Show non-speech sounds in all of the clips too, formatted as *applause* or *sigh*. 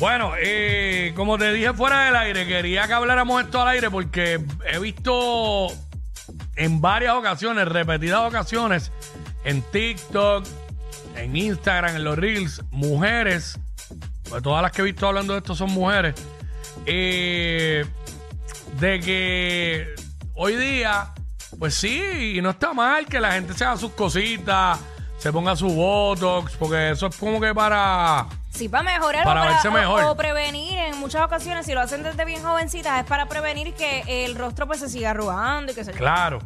Bueno, eh, como te dije fuera del aire, quería que habláramos esto al aire porque he visto en varias ocasiones, repetidas ocasiones, en TikTok, en Instagram, en los Reels, mujeres, pues todas las que he visto hablando de esto son mujeres, eh, de que hoy día, pues sí, y no está mal que la gente se haga sus cositas, se ponga su Botox, porque eso es como que para... Sí, para mejorar Para o, verse mejor. o prevenir en muchas ocasiones, si lo hacen desde bien jovencitas, es para prevenir que el rostro pues se siga arrugando y que se... Claro,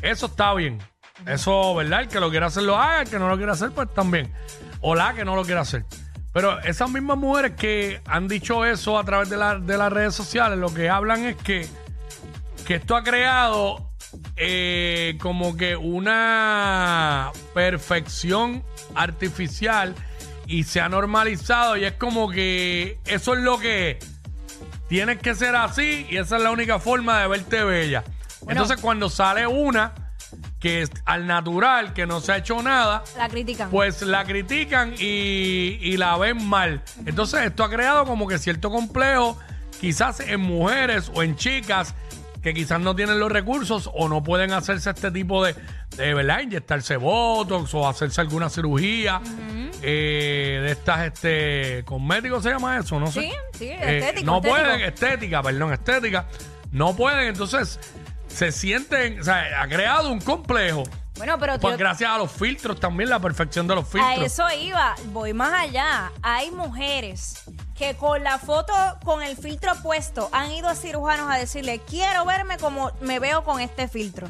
eso está bien. Eso, ¿verdad? El que lo quiera hacer lo haga, el que no lo quiera hacer, pues también. O la que no lo quiera hacer. Pero esas mismas mujeres que han dicho eso a través de, la- de las redes sociales, lo que hablan es que, que esto ha creado eh, como que una perfección artificial y se ha normalizado y es como que eso es lo que es. Tienes que ser así y esa es la única forma de verte bella. Entonces cuando sale una que es al natural, que no se ha hecho nada, La critican. pues la critican y, y la ven mal. Entonces esto ha creado como que cierto complejo, quizás en mujeres o en chicas que quizás no tienen los recursos o no pueden hacerse este tipo de, de ¿verdad? Inyectarse botox o hacerse alguna cirugía eh, de estas, este, cosméticos se llama eso, no sé. Sí, sí, Eh, estético, No estético. pueden, estética, perdón, estética. No pueden, entonces se sienten, o sea, ha creado un complejo. bueno, pero Pues tío, gracias a los filtros también, la perfección de los a filtros. eso iba. Voy más allá. Hay mujeres que con la foto, con el filtro puesto, han ido a cirujanos a decirle, quiero verme como me veo con este filtro.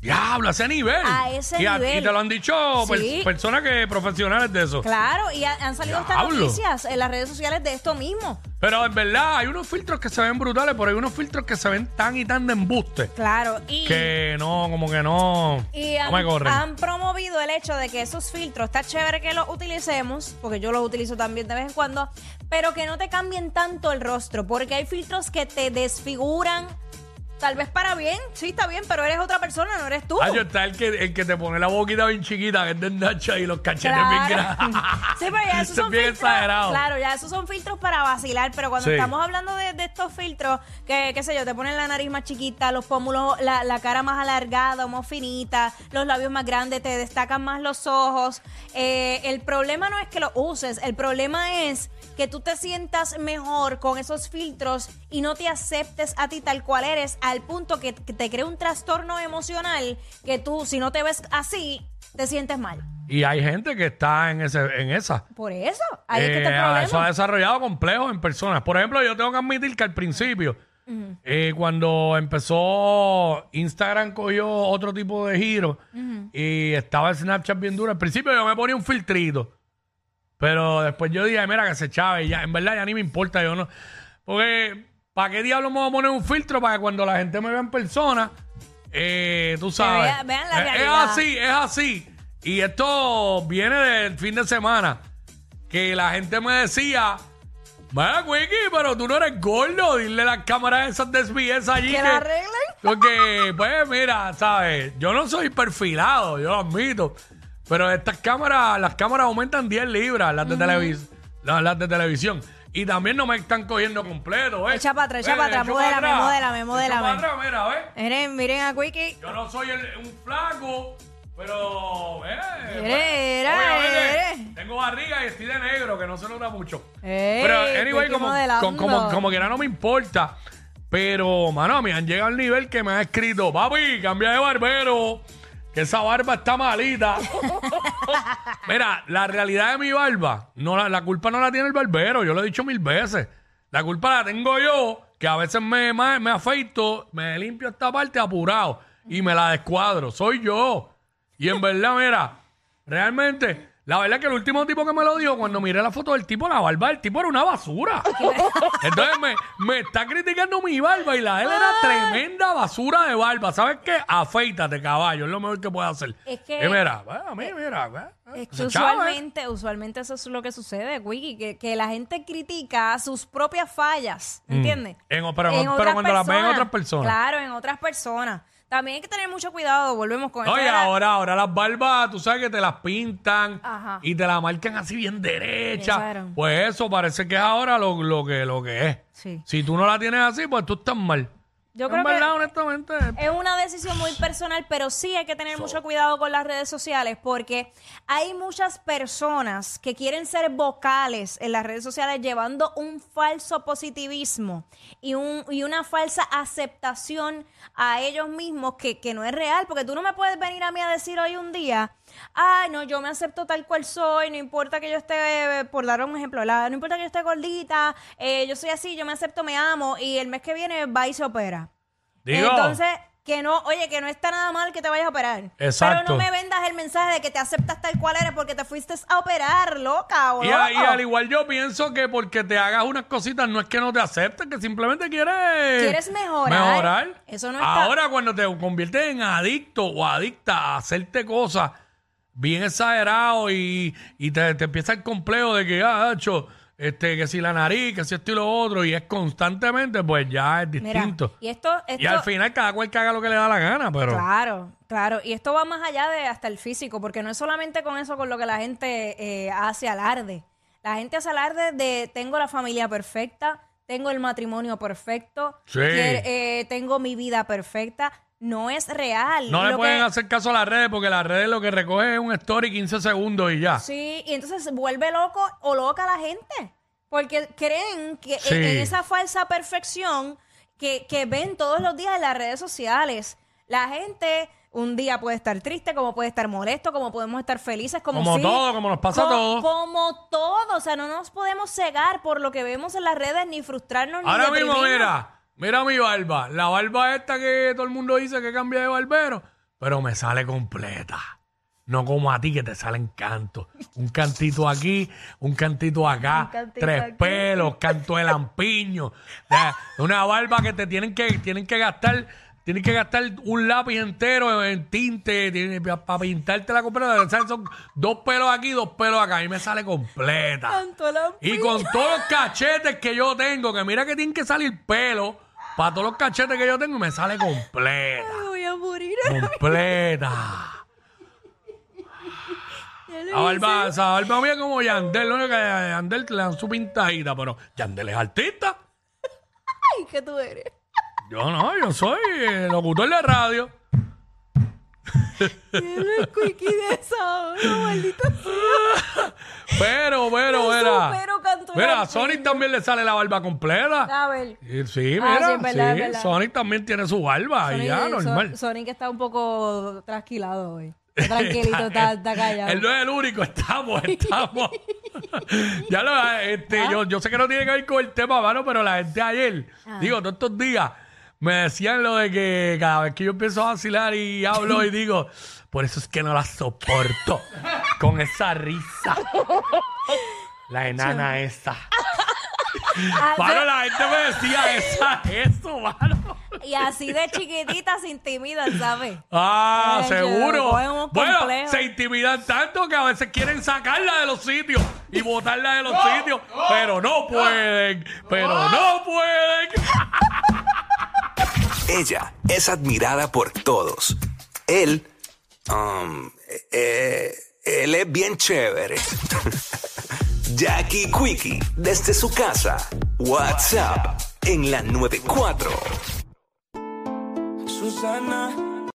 Diablo, a ese nivel. A ese y, nivel. y te lo han dicho per- Sí. personas que profesionales de eso. Claro, y ha- han salido estas Diablo. noticias en las redes sociales de esto mismo. Pero en verdad, hay unos filtros que se ven brutales, pero hay unos filtros que se ven tan y tan de embuste Claro, y... que no, como que no, Y no me han, corren. han promovido el hecho de que esos filtros, está chévere que los utilicemos, porque yo los utilizo también de vez en cuando, pero que no te cambien tanto el rostro, porque hay filtros que te desfiguran, tal vez para bien, sí está bien, pero eres otra persona, no eres tú. Ah, yo está el que, el que te pone la boquita bien chiquita, que es de Nacha y los cachetes bien grandes. *laughs* Sí, pero ya *laughs* esos Eso es son bien filtros. exagerado. Claro, ya esos son filtros para vacilar, pero cuando Sí. estamos hablando de, de estos filtros, que qué sé yo, te ponen la nariz más chiquita, los pómulos, la, la cara más alargada o más finita, los labios más grandes, te destacan más los ojos. Eh, el problema no es que lo uses, el problema es que tú te sientas mejor con esos filtros y no te aceptes a ti tal cual eres, al punto que, te crea un trastorno emocional que tú, si no te ves así, te sientes mal. Y hay gente que está en ese, en esa. Por eso, ahí es que está el Eh, problema. Eso ha desarrollado complejos en personas. Por ejemplo, yo tengo que admitir que al principio, eh, cuando empezó Instagram cogió otro tipo de giro y estaba el Snapchat bien duro. Al principio yo me ponía un filtrito. Pero después yo dije, mira, que se chave. Y ya, en verdad ya ni me importa. Yo no. Porque, ¿para qué diablos me voy a poner un filtro? Para que cuando la gente me vea en persona, eh, tú sabes. vea- vean la eh, es realidad. así, es así. Y esto viene del fin de semana. Que la gente me decía, Vaya, Wiki, pero tú no eres gordo. Dile las cámaras esas de SBS allí. Que la arreglen. *laughs* Porque, pues, mira, ¿sabes? Yo no soy perfilado, yo lo admito. Pero estas cámaras, las cámaras aumentan 10 libras, las de, televis las, las de televisión. Y también no me están cogiendo completo, ¿eh? Echa pa' atrás, echa Eh, pa' atrás, modélame, modélame, modélame. pa' atrás, mira, ¿ves? Miren, miren a Quickie. Yo no soy el- un flaco, pero. Eh, eres. Tengo barriga y estoy de negro, que no se nota mucho. Ey, pero, anyway, como, como, como, como quiera no me importa. Pero, mano, me han llegado al nivel que me ha escrito, papi, cambia de barbero, que esa barba está malita. *laughs* Mira, la realidad de mi barba, no la, la culpa no la tiene el barbero, yo lo he dicho mil veces. La culpa la tengo yo, que a veces me, me, me afeito, me limpio esta parte apurado y me la descuadro. Soy yo. Y en verdad, mira, realmente La verdad es que el último tipo que me lo dijo, cuando miré la foto del tipo, la barba del tipo era una basura. *laughs* Entonces me, me está criticando mi barba y la de él era tremenda basura de barba. ¿Sabes qué? Afeítate, caballo. Es lo mejor que puedes hacer. Es que- Y mira, pues, a mí, mira. pues, Es que se chava, ¿eh? usualmente, usualmente eso es lo que sucede, Wiki, que, que la gente critica sus propias fallas, ¿entiendes? Mm. En- pero- pero otras cuando las ven en otras personas. Claro, en otras personas. También hay que tener mucho cuidado, volvemos con Oye, la- ahora, ahora las barbas, tú sabes que te las pintan Ajá. y te la marcan así bien derecha. Pues eso parece que es ahora lo, lo que, lo que es. Sí. Si tú no la tienes así, pues tú estás mal. Yo En creo que honestamente. Es una decisión muy personal, pero sí hay que tener mucho cuidado con las redes sociales porque hay muchas personas que quieren ser vocales en las redes sociales llevando un falso positivismo y, un, y una falsa aceptación a ellos mismos que, que no es real, porque tú no me puedes venir a mí a decir hoy un día, ay, no, yo me acepto tal cual soy, no importa que yo esté, eh, por dar un ejemplo, la- no importa que yo esté gordita, eh, yo soy así, yo me acepto, me amo, y el mes que viene va y se opera. Digo, Entonces, que no, oye, que no está nada mal que te vayas a operar. Exacto. Pero no me vendas el mensaje de que te aceptas tal cual eres porque te fuiste a operar, loca o y, a- y loco. al igual yo pienso que porque te hagas unas cositas no es que no te aceptes, que simplemente quieres... ¿Quieres mejorar? Mejorar. Eso no está- Ahora cuando te conviertes en adicto o adicta a hacerte cosas bien exagerado y, y te, te empieza el complejo de que, ah, hecho, este, que si la nariz, que si esto y lo otro, y es constantemente, pues ya es Mira, distinto. y esto, esto y al final cada cual que haga lo que le da la gana, pero... Claro, claro. Y esto va más allá de hasta el físico, porque no es solamente con eso con lo que la gente eh, hace alarde. La gente hace alarde de tengo la familia perfecta, tengo el matrimonio perfecto, Sí. eh, tengo mi vida perfecta. No es real. No le Lo pueden que- hacer caso a las redes porque las redes lo que recoge es un story 15 segundos y ya. Sí, y entonces se vuelve loco o loca la gente. Porque creen que en- Sí. en, esa falsa perfección que, que ven todos los días en las redes sociales. La gente un día puede estar triste, como puede estar molesto, como podemos estar felices, como, Como todo, como nos pasa a todos. Como todo. O sea, no nos podemos cegar por lo que vemos en las redes, ni frustrarnos, Ahora ni mismo, deprimirnos. mira, mira mi barba. La barba esta que todo el mundo dice que cambia de barbero, pero me sale completa. No como a ti que te salen cantos. Un cantito aquí, un cantito acá, Un cantito tres aquí. pelos, canto de lampiño. Una barba que te tienen que, tienen que gastar, tienen que gastar un lápiz entero en tinte para pintarte la completa. Son dos pelos aquí, dos pelos acá. Y me sale completa. Y con todos los cachetes que yo tengo, que mira que tienen que salir pelo, para todos los cachetes que yo tengo, me sale completa. Me voy a morir. Completa. La barba, esa barba mía como Yandel, lo único que a Yandel le dan su pintadita, pero Yandel es artista. Ay, ¿qué tú eres? Yo no, yo soy eh, locutor de radio. El squeaky de esa, no, maldita sea. *laughs* Pero, pero, Yo mira. a. Sonic también le sale la barba completa. A ver. Y Sí, Ah, mira, sí, es verdad, sí, es verdad. Sonic también tiene su barba y ya, Sonic- normal. Son- Sonic está un poco trasquilado hoy. *laughs* Está tranquilito, está, está callado. Él no es el único, estamos, *laughs* estamos. *laughs* ya lo, este, yo, yo sé que no tiene que ver con el tema, mano, pero la gente ayer, digo, todos estos días, me decían lo de que cada vez que yo empiezo a vacilar y hablo y digo, por eso es que no la soporto con esa risa. La enana esa. *laughs* Ah, Mano, la gente me decía esa, eso, mano. Y así de chiquitita se intimidan, ¿sabes? Ah, Ay, seguro. un Bueno, complejo. se intimidan tanto que a veces quieren sacarla de los sitios y botarla de los sitios, pero no pueden, pero no pueden. *laughs* Ella es admirada por todos. Él, um, eh, él es bien chévere. *laughs* Jackie Quickie, desde su casa. WhatsApp en la 94. Susana,